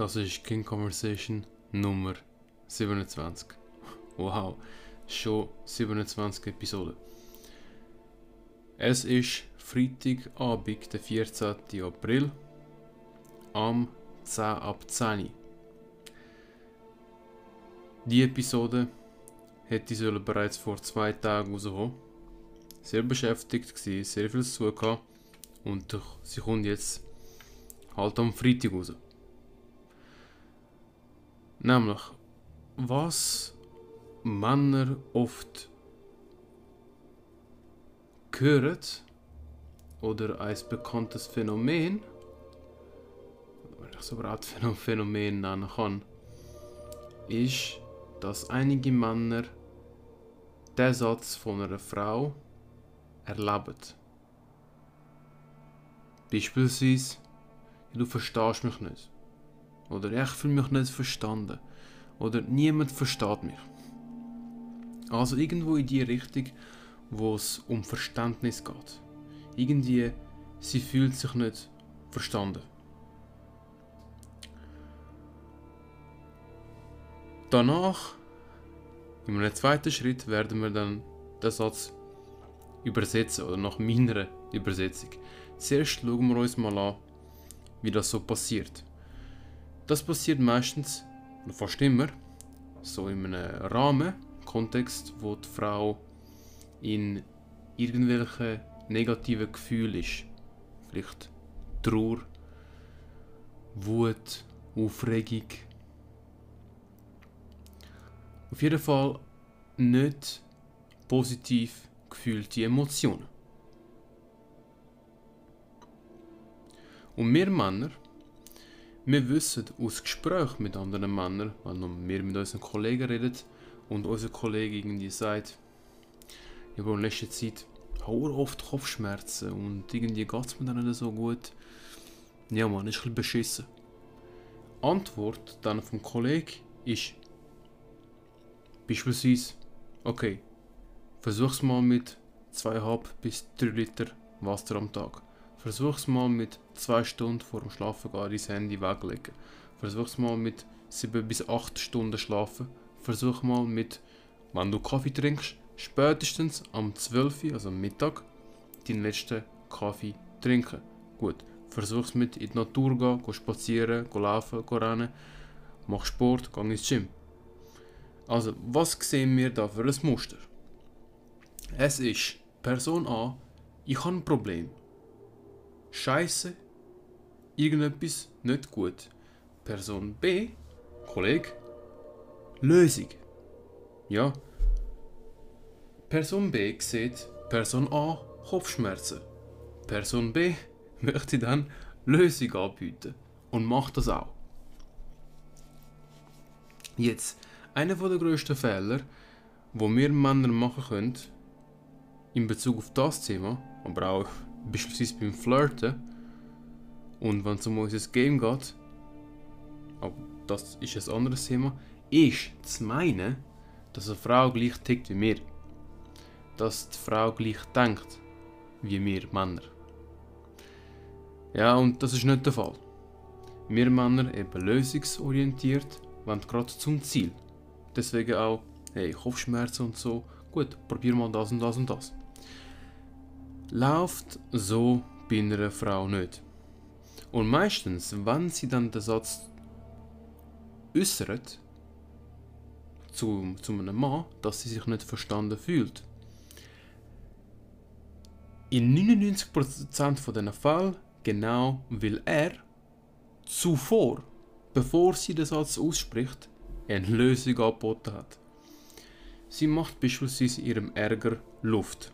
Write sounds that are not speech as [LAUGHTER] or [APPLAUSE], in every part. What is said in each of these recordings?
Das ist King Conversation Nummer 27. Wow, schon 27 Episoden. Es ist Freitagabend, der 14. April, am 10 ab 10. Die Episode hätte sollen bereits vor zwei Tagen rauskommen. Sehr beschäftigt gewesen, sehr viel zu tun und sie kommt jetzt halt am Freitag raus. Nämlich, was Männer oft hören oder ein bekanntes Phänomen, wenn ich es überhaupt Phänomen [LAUGHS] nennen kann, ist, dass einige Männer den Satz von einer Frau erleben. Beispielsweise, du verstehst mich nicht. Oder ich fühle mich nicht verstanden. Oder niemand versteht mich. Also irgendwo in die Richtung, wo es um Verständnis geht. Irgendwie, sie fühlt sich nicht verstanden. Danach, in einem zweiten Schritt, werden wir dann den Satz übersetzen oder nach meiner Übersetzung. Zuerst schauen wir uns mal an, wie das so passiert. Das passiert meistens, fast immer, so in einem Rahmen, Kontext, wo die Frau in irgendwelchen negativen Gefühlen ist. Vielleicht Trauer, Wut, Aufregung. Auf jeden Fall nicht positiv gefühlte Emotionen. Und wir Männer, wir wissen aus Gesprächen mit anderen Männern, wenn wir mit unseren Kollegen reden und unser Kollege irgendwie sagt, ich habe in letzter Zeit oft Kopfschmerzen und irgendwie geht es mir dann nicht so gut. Ja man, ist ein bisschen beschissen. Antwort dann vom Kollegen ist beispielsweise, okay, versuch's mal mit 2,5 bis 3 Liter Wasser am Tag. Versuch's mal mit 2 Stunden vor dem Schlafen gehen dein Handy weglegen. Versuch's mal mit 7 bis 8 Stunden schlafen. Versuch mal mit, wenn du Kaffee trinkst, spätestens am 12, also am Mittag, deinen letzten Kaffee trinken. Gut, versuch's mit in die Natur gehen, geh spazieren, geh laufen, geh rennen, mach Sport, geh ins Gym. Also, was sehen wir da für ein Muster? Es ist Person A, ich habe ein Problem. Scheiße, irgendetwas nicht gut. Person B, Kollege, Lösung. Ja. Person B sieht Person A Kopfschmerzen. Person B [LAUGHS] möchte dann Lösung anbieten und macht das auch. Jetzt, einer der grössten Fehler, wo wir Männer machen können, in Bezug auf das Thema, aber auch beispielsweise beim Flirten und wenn es um unser Game geht, aber das ist ein anderes Thema, ist zu meinen, dass eine Frau gleich tickt wie wir. Dass die Frau gleich denkt wie wir Männer. Ja, und das ist nicht der Fall. Wir Männer eben lösungsorientiert, wollen gerade zum Ziel. Deswegen auch, hey, Kopfschmerzen und so, gut, probier mal das und das und das. Läuft so bei einer Frau nicht. Und meistens, wenn sie dann den Satz äußert, zu, zu einem Mann, dass sie sich nicht verstanden fühlt. In 99% von diesen Fällen genau weil er zuvor, bevor sie den Satz ausspricht, eine Lösung angeboten hat. Sie macht beispielsweise ihrem Ärger Luft.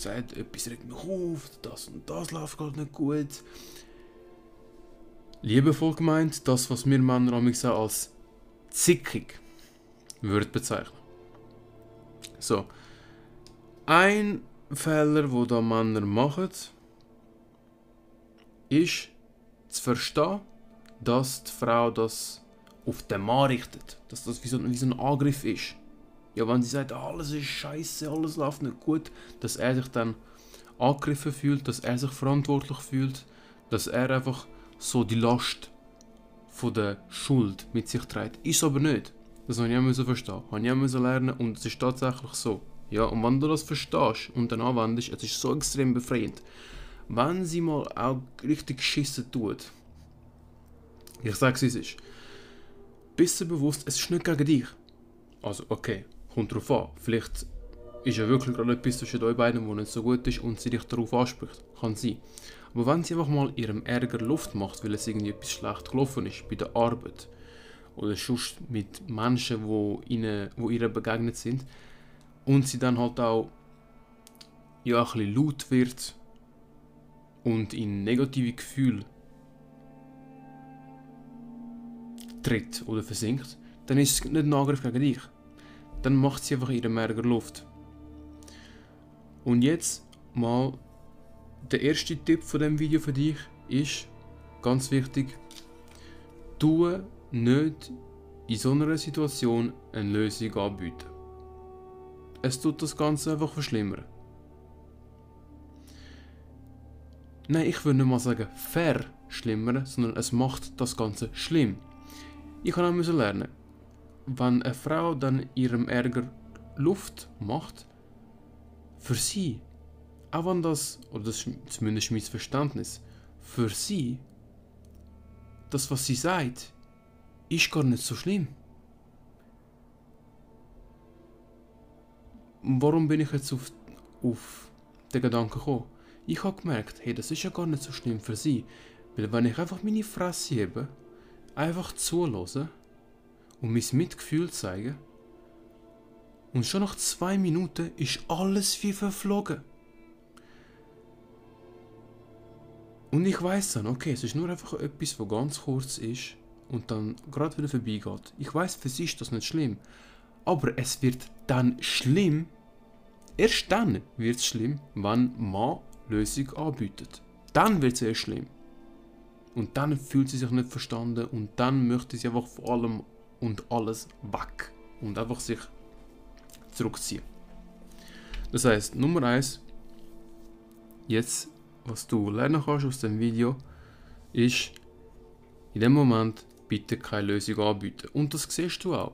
Sagt, etwas regt mich auf, das und das läuft gerade nicht gut. Liebevoll gemeint, das, was wir Männer auch als zickig würde bezeichnen. So. Ein Fehler, wo da Männer machen, ist zu verstehen, dass die Frau das auf den Mann richtet. Dass das wie so, wie so ein Angriff ist. Ja, wenn sie sagt, alles ist scheiße, alles läuft nicht gut, dass er sich dann angegriffen fühlt, dass er sich verantwortlich fühlt, dass er einfach so die Last von der Schuld mit sich trägt. Ist aber nicht. Das habe ich auch verstehen. Habe ich auch lernen und es ist tatsächlich so. Ja, und wenn du das verstehst und dann anwendest, es ist so extrem befreiend. Wenn sie mal auch richtig geschissen tut, ich sage es ist, bist du bewusst, es ist nicht gegen dich. Also, okay, kommt drauf an. Vielleicht ist ja wirklich gerade etwas zwischen euch beiden, wo nicht so gut ist und sie dich darauf anspricht. Kann sein. Aber wenn sie einfach mal ihrem Ärger Luft macht, weil es irgendwie etwas schlecht gelaufen ist bei der Arbeit oder sonst mit Menschen, wo, ihnen, wo ihr begegnet sind und sie dann halt auch ja, ein bisschen laut wird und in negative Gefühle tritt oder versinkt, dann ist es nicht ein Angriff gegen dich. Dann macht sie einfach ihren Ärger Luft. Und jetzt mal der erste Tipp von dem Video für dich ist ganz wichtig: tue nicht in so einer Situation eine Lösung anbieten. Es tut das Ganze einfach verschlimmern. Nein, ich würde nicht mal sagen verschlimmern, sondern es macht das Ganze schlimm. Ich kann auch lernen, wenn eine Frau dann ihrem Ärger Luft macht, für sie, auch wenn das, oder das ist zumindest mein Verständnis, für sie, das, was sie sagt, ist gar nicht so schlimm. Warum bin ich jetzt auf, auf den Gedanken gekommen? Ich habe gemerkt, hey, das ist ja gar nicht so schlimm für sie. Weil wenn ich einfach meine Fresse hebe, einfach zulasse und mein Mitgefühl zeige, und schon nach zwei Minuten ist alles wie verflogen. Und ich weiß dann, okay, es ist nur einfach etwas, was ganz kurz ist und dann gerade wieder vorbeigeht. Ich weiß, für sie ist das nicht schlimm. Aber es wird dann schlimm, erst dann wird es schlimm, wenn man Lösung anbietet. Dann wird es erst schlimm. Und dann fühlt sie sich nicht verstanden und dann möchte sie einfach vor allem und alles weg. Und einfach sich zurückziehen. Das heißt, Nummer eins, jetzt, was du lernen kannst aus dem Video, ist in dem Moment bitte keine Lösung anbieten. Und das siehst du auch.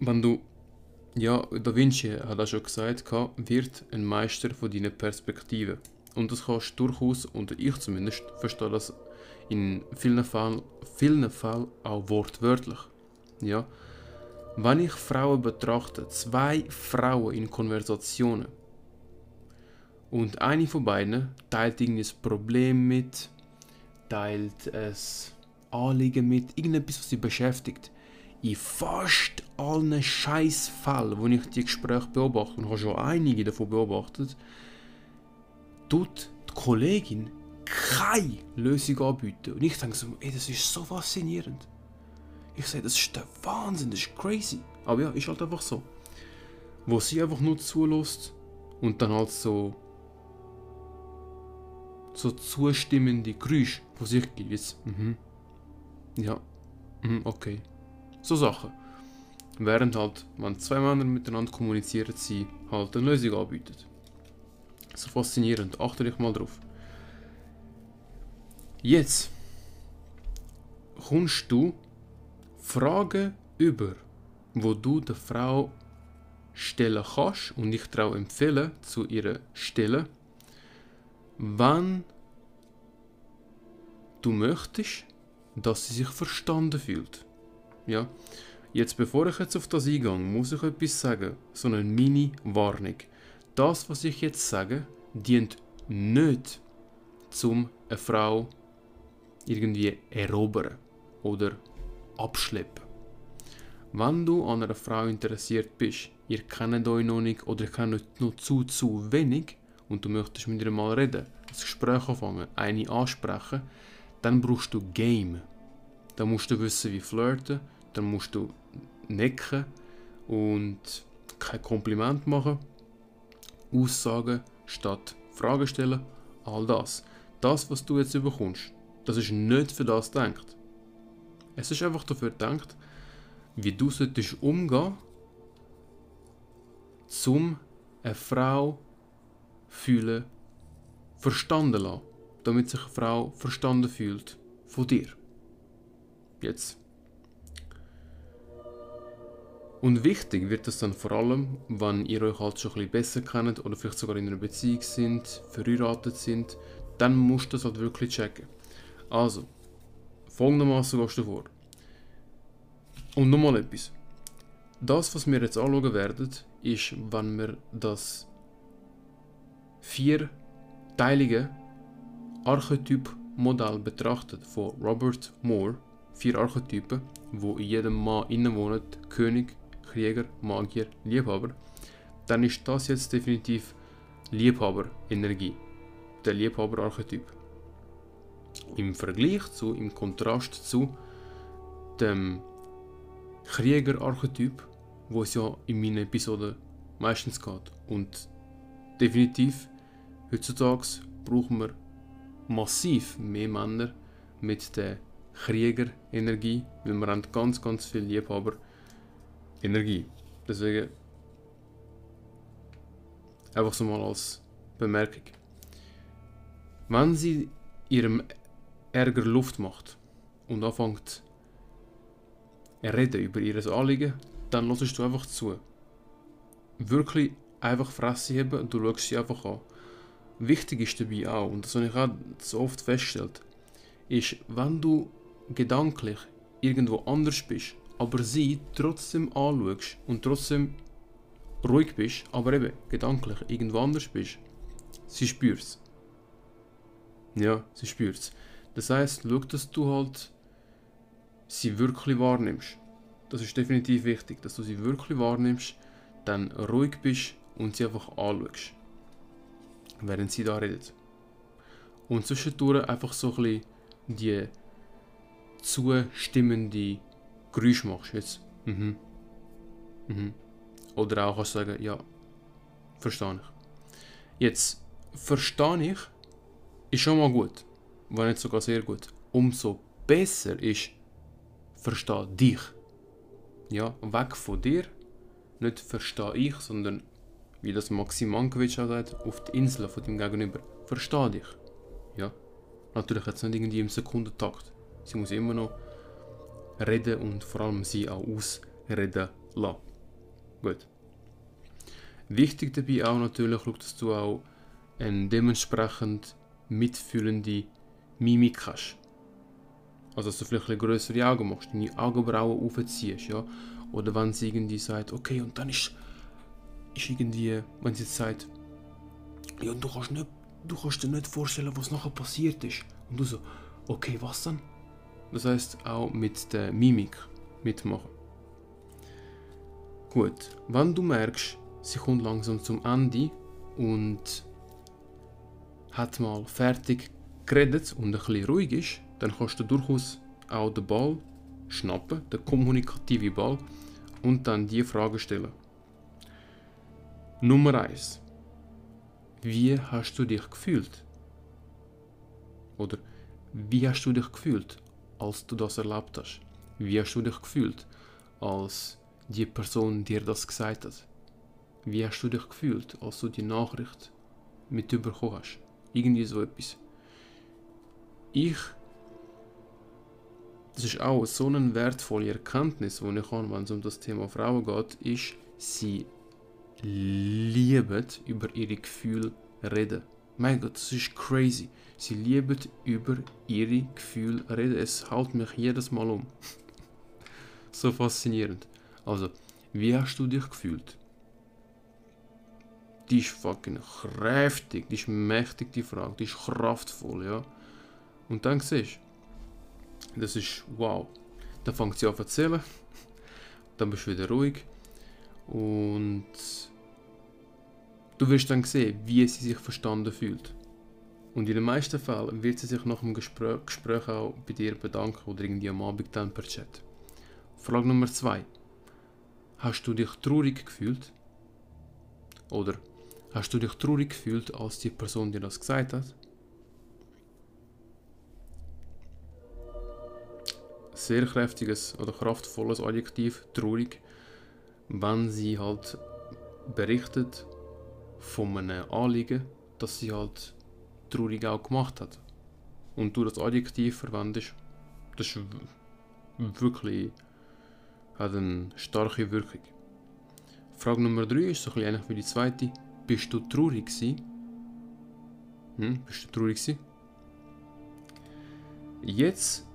Wenn du, ja, Da Vinci hat auch schon gesagt, wird ein Meister von deiner Perspektive. Und das kannst du durchaus, und ich zumindest, verstehe das in vielen Fällen, vielen Fällen auch wortwörtlich. Ja, wenn ich Frauen betrachte, zwei Frauen in Konversationen und eine von beiden teilt irgendwie ein Problem mit, teilt es Anliegen mit, irgendetwas, was sie beschäftigt. In fast allen Scheißfällen, wo ich die Gespräche beobachte, und habe schon einige davon beobachtet, tut die Kollegin keine Lösung anbieten. Und ich denke so, ey, das ist so faszinierend. Ich sage, das ist der Wahnsinn, das ist crazy. Aber ja, ist halt einfach so. Wo sie einfach nur zulässt und dann halt so so zustimmende Geräusche von sich gibt. Jetzt, mhm. Ja, mhm, okay. So Sachen. Während halt, wenn zwei Männer miteinander kommunizieren, sie halt eine Lösung anbieten. So faszinierend, achte dich mal drauf. Jetzt kommst du Fragen über, wo du der Frau stellen kannst und ich traue empfehlen zu ihrer Stelle, wenn du möchtest, dass sie sich verstanden fühlt. Ja, jetzt bevor ich jetzt auf das eingehe, muss ich etwas sagen, so eine Mini-Warnung. Das, was ich jetzt sage, dient nicht zum eine Frau irgendwie erobern oder abschleppen. Wenn du an einer Frau interessiert bist, ihr kennt euch noch nicht oder ihr kennt noch zu, zu wenig und du möchtest mit ihr mal reden, ein Gespräch anfangen, eine ansprechen, dann brauchst du Game. Dann musst du wissen, wie flirten, dann musst du necken und kein Kompliment machen, Aussagen statt Fragen stellen, all das. Das, was du jetzt bekommst, das ist nicht für das gedacht. Es ist einfach dafür gedacht, wie du solltest umgehen, um eine Frau fühlen, verstanden lassen, damit sich eine Frau verstanden fühlt von dir. Jetzt. Und wichtig wird es dann vor allem, wenn ihr euch halt schon ein bisschen besser kennt oder vielleicht sogar in einer Beziehung sind, verheiratet sind, dann musst du das halt wirklich checken. Also, folgendermaßen gehst du vor. Und nochmal etwas. Das, was wir jetzt anschauen werden, ist, wenn wir das vierteilige Archetyp-Modell betrachtet von Robert Moore, vier Archetypen, wo in jedem Mann innen wohnen, König, Krieger, Magier, Liebhaber, dann ist das jetzt definitiv Liebhaber-Energie, der Liebhaber-Archetyp. Im Vergleich zu, im Kontrast zu dem Krieger-Archetyp, wo es ja in meinen Episoden meistens geht. Und definitiv, heutzutage brauchen wir massiv mehr Männer mit der Krieger-Energie, weil wir haben ganz, ganz viele Liebhaber Energie. Deswegen einfach so mal als Bemerkung. Wenn sie ihrem Ärger Luft macht und anfängt reden über ihr Anliegen, dann hörst du einfach zu. Wirklich einfach Fresse heben und du schaust sie einfach an. Wichtig ist dabei auch, und das habe ich auch so oft festgestellt, ist, wenn du gedanklich irgendwo anders bist, aber sie trotzdem anschaust und trotzdem ruhig bist, aber eben gedanklich irgendwo anders bist, sie spürt es. Ja, sie spürt es. Das heißt, schau, dass du halt sie wirklich wahrnimmst. Das ist definitiv wichtig, dass du sie wirklich wahrnimmst, dann ruhig bist und sie einfach anschaust, während sie da redet. Und zwischendurch einfach so ein bisschen die zustimmende Geräusch machst. Jetzt, mhm. Mhm. Oder auch kannst du sagen, ja, verstehe ich. Jetzt, verstehe ich, ist schon mal gut. War nicht sogar sehr gut. Umso besser ist, verstehe dich. Ja, weg von dir. Nicht verstehe ich, sondern, wie das Maxim Mankiewicz auch sagt, auf die Insel von dem Gegenüber. Verstehe dich. Ja. Natürlich jetzt nicht irgendwie im Sekundentakt. Sie muss immer noch reden und vor allem sie auch ausreden lassen. Gut. Wichtig dabei auch natürlich, dass du auch eine dementsprechend mitfühlende Mimik hast. Also dass du vielleicht ein größere Augen machst, deine Augenbrauen aufziehst, ja. Oder wenn sie irgendwie sagt, okay, und dann ist, ist irgendwie, wenn sie jetzt sagt, ja, du kannst, nicht, du kannst dir nicht vorstellen, was nachher passiert ist. Und du so, okay, was dann? Das heißt auch mit der Mimik mitmachen. Gut, wenn du merkst, sie kommt langsam zum Ende und hat mal fertig geredet und ein bisschen ruhig ist, dann kannst du durchaus auch den Ball schnappen, den kommunikativen Ball, und dann die Frage stellen. Nummer 1. Wie hast du dich gefühlt? Oder wie hast du dich gefühlt? als du das erlebt hast? Wie hast du dich gefühlt, als die Person dir das gesagt hat? Wie hast du dich gefühlt, als du die Nachricht mit hast? Irgendwie so etwas. Ich, das ist auch so eine wertvolle Erkenntnis, die ich habe, wenn es um das Thema Frauen geht, ist, sie lieben über ihre Gefühle reden. Mein Gott, das ist crazy. Sie lieben über ihre Gefühle reden. Es haut mich jedes Mal um. [LAUGHS] so faszinierend. Also, wie hast du dich gefühlt? Die ist fucking kräftig, die ist mächtig, die Frage, die ist kraftvoll, ja. Und dann siehst du, das ist wow. Dann fängt sie an zu erzählen, dann bist du wieder ruhig und du wirst dann sehen, wie sie sich verstanden fühlt. Und in den meisten Fällen wird sie sich nach dem Gespräch, Gespräch auch bei dir bedanken oder irgendwie am Abend dann per Chat. Frage Nummer 2. Hast du dich traurig gefühlt? Oder hast du dich traurig gefühlt, als die Person dir das gesagt hat? Sehr kräftiges oder kraftvolles Adjektiv, traurig, wenn sie halt berichtet von einem Anliegen, dass sie halt traurig auch gemacht hat. Und du das Adjektiv verwendest, das ist wirklich hat eine starke Wirkung. Frage Nummer 3 ist so ein bisschen ähnlich wie die zweite. Bist du traurig gewesen? Hm, bist du traurig gewesen? Jetzt,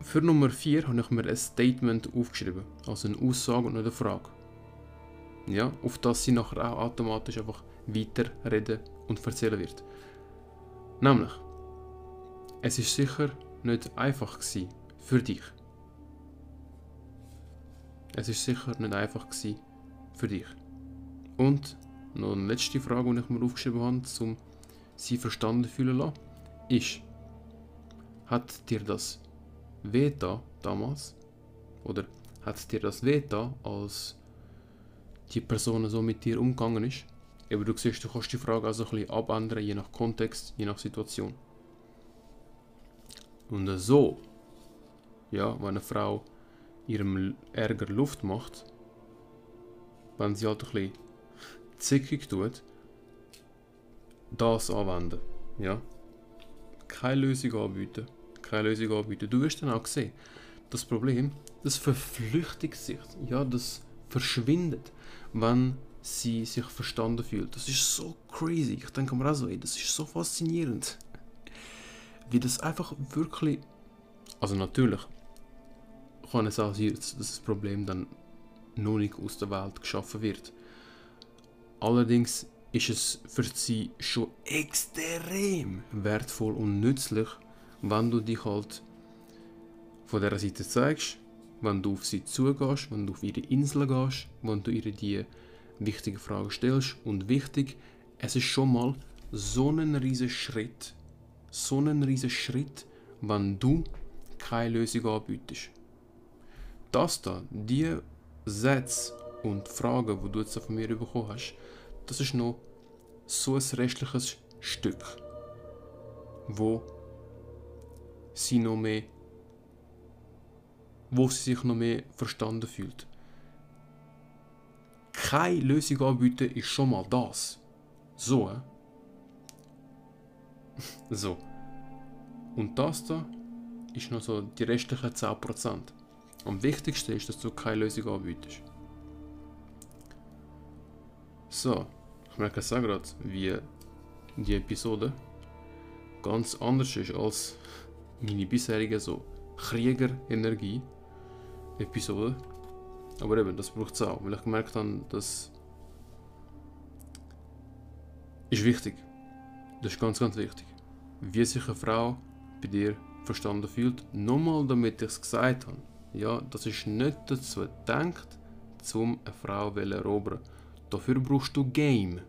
für Nummer 4 habe ich mir ein Statement aufgeschrieben. Also eine Aussage und nicht eine Frage. Ja, auf das sie nachher auch automatisch einfach weiterreden und erzählen wird. Nämlich, es ist sicher nicht einfach gewesen für dich. Es ist sicher nicht einfach gewesen für dich. Und noch eine letzte Frage, die ich mir aufgeschrieben habe, um sie verstanden fühlen lassen, ist, hat dir das wehgetan damals? Oder hat dir das wehgetan, als die Person so mit dir umgegangen ist? Aber du siehst, du kannst die Frage also ein bisschen abändern, je nach Kontext, je nach Situation. Und so, ja, wenn eine Frau ihrem Ärger Luft macht, wenn sie halt ein bisschen zickig tut, das anwenden. Ja? Keine Lösung anbieten. Keine Lösung anbieten. Du wirst dann auch sehen, das Problem, das verflüchtigt sich. Ja, das verschwindet, wenn sie sich verstanden fühlt. Das ist so crazy. Ich denke mir auch so, ey, das ist so faszinierend. Wie das einfach wirklich. Also natürlich kann es auch sein, dass das Problem dann noch nicht aus der Welt geschaffen wird. Allerdings ist es für sie schon extrem wertvoll und nützlich, wenn du dich halt von der Seite zeigst, wenn du auf sie zugehst, wenn du auf ihre Insel gehst, wenn du ihr die wichtigen Fragen stellst. Und wichtig, es ist schon mal so ein riesiger Schritt, so ein riesiger Schritt, wenn du keine Lösung anbietest. Das da, die Sätze und Fragen, die du jetzt von mir bekommen hast, das ist noch so ein restliches Stück, wo sie noch mehr, wo sie sich noch mehr verstanden fühlt. Keine Lösung anbieten ist schon mal das. So, äh? [LAUGHS] so. Und das da ist noch so die restlichen 10%. Am wichtigsten ist, dass du keine Lösung anbietest. So, ich merke gerade, wie die Episode ganz anders ist als meine bisherige so Krieger-Energie-Episode. Aber eben, das braucht es auch, weil ich gemerkt habe, das ist wichtig. Das ist ganz, ganz wichtig. Wie sich eine Frau bei dir verstanden fühlt, nochmal damit ich es gesagt habe. Ja, das ist nicht dazu gedacht, um eine Frau zu erobern. Dafür brauchst du Game.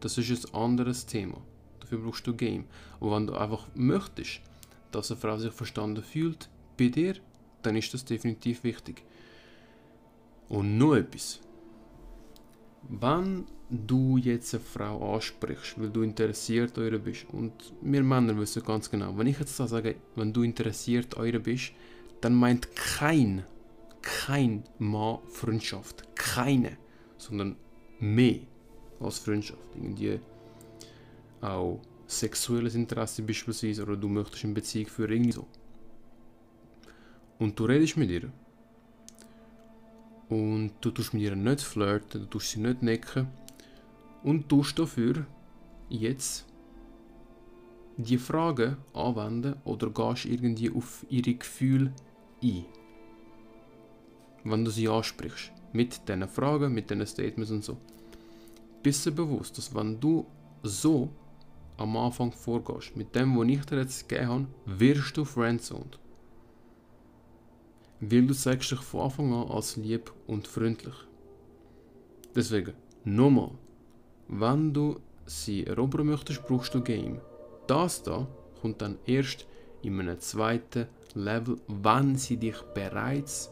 Das ist ein anderes Thema. Dafür brauchst du Game. Und wenn du einfach möchtest, dass eine Frau sich verstanden fühlt bei dir, dann ist das definitiv wichtig. Und noch etwas. Wenn du jetzt eine Frau ansprichst, weil du interessiert eure bist, und wir Männer wissen ganz genau, wenn ich jetzt sage, wenn du interessiert eure bist, dann meint kein, kein Mann Freundschaft. Keine. Sondern mehr als Freundschaft. Irgendwie auch sexuelles Interesse beispielsweise oder du möchtest eine Beziehung führen, irgendwie so. Und du redest mit ihr. Und du tust mit ihr nicht flirten, du tust sie nicht necken. Und tust dafür jetzt die Fragen anwenden oder gehst irgendwie auf ihre Gefühle ein. Wenn du sie ansprichst. Mit diesen Fragen, mit diesen Statements und so. Bist du bewusst, dass wenn du so am Anfang vorgehst, mit dem, was ich dir jetzt gegeben habe, wirst du friendzoned. Weil du zeigst dich von Anfang an als lieb und freundlich. Deswegen, nochmal, wenn du sie erobern möchtest, brauchst du Game. Das da kommt dann erst in einem zweiten Level, wenn sie dich bereits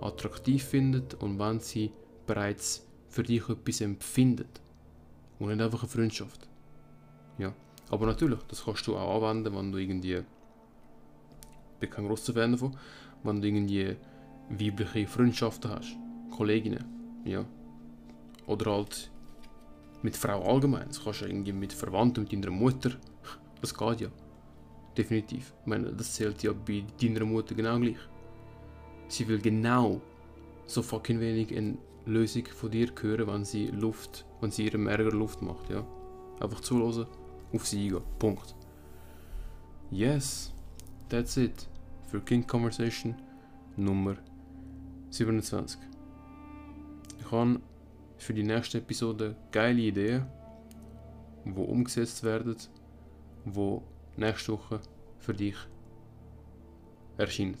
attraktiv findet und wenn sie bereits für dich etwas empfindet. Und nicht einfach eine Freundschaft. Ja. Aber natürlich, das kannst du auch anwenden, wenn du irgendwie. Ich bin kein grosser Fan davon. Wenn du irgendwie weibliche Freundschaften hast. Kolleginnen. Ja. Oder halt mit Frau allgemein. Das kannst du irgendwie mit Verwandten, mit deiner Mutter. Das geht ja. Definitiv. Ich meine, das zählt ja bei deiner Mutter genau gleich. Sie will genau so fucking wenig eine Lösung von dir hören, wenn sie Luft, wenn sie ihrem Ärger Luft macht, ja. Einfach zuhören, auf sie eingehen. Punkt. Yes, that's it. Für King Conversation Nummer 27. Ich habe für die nächste Episode geile Ideen, die umgesetzt werden, die nächste Woche für dich erscheinen.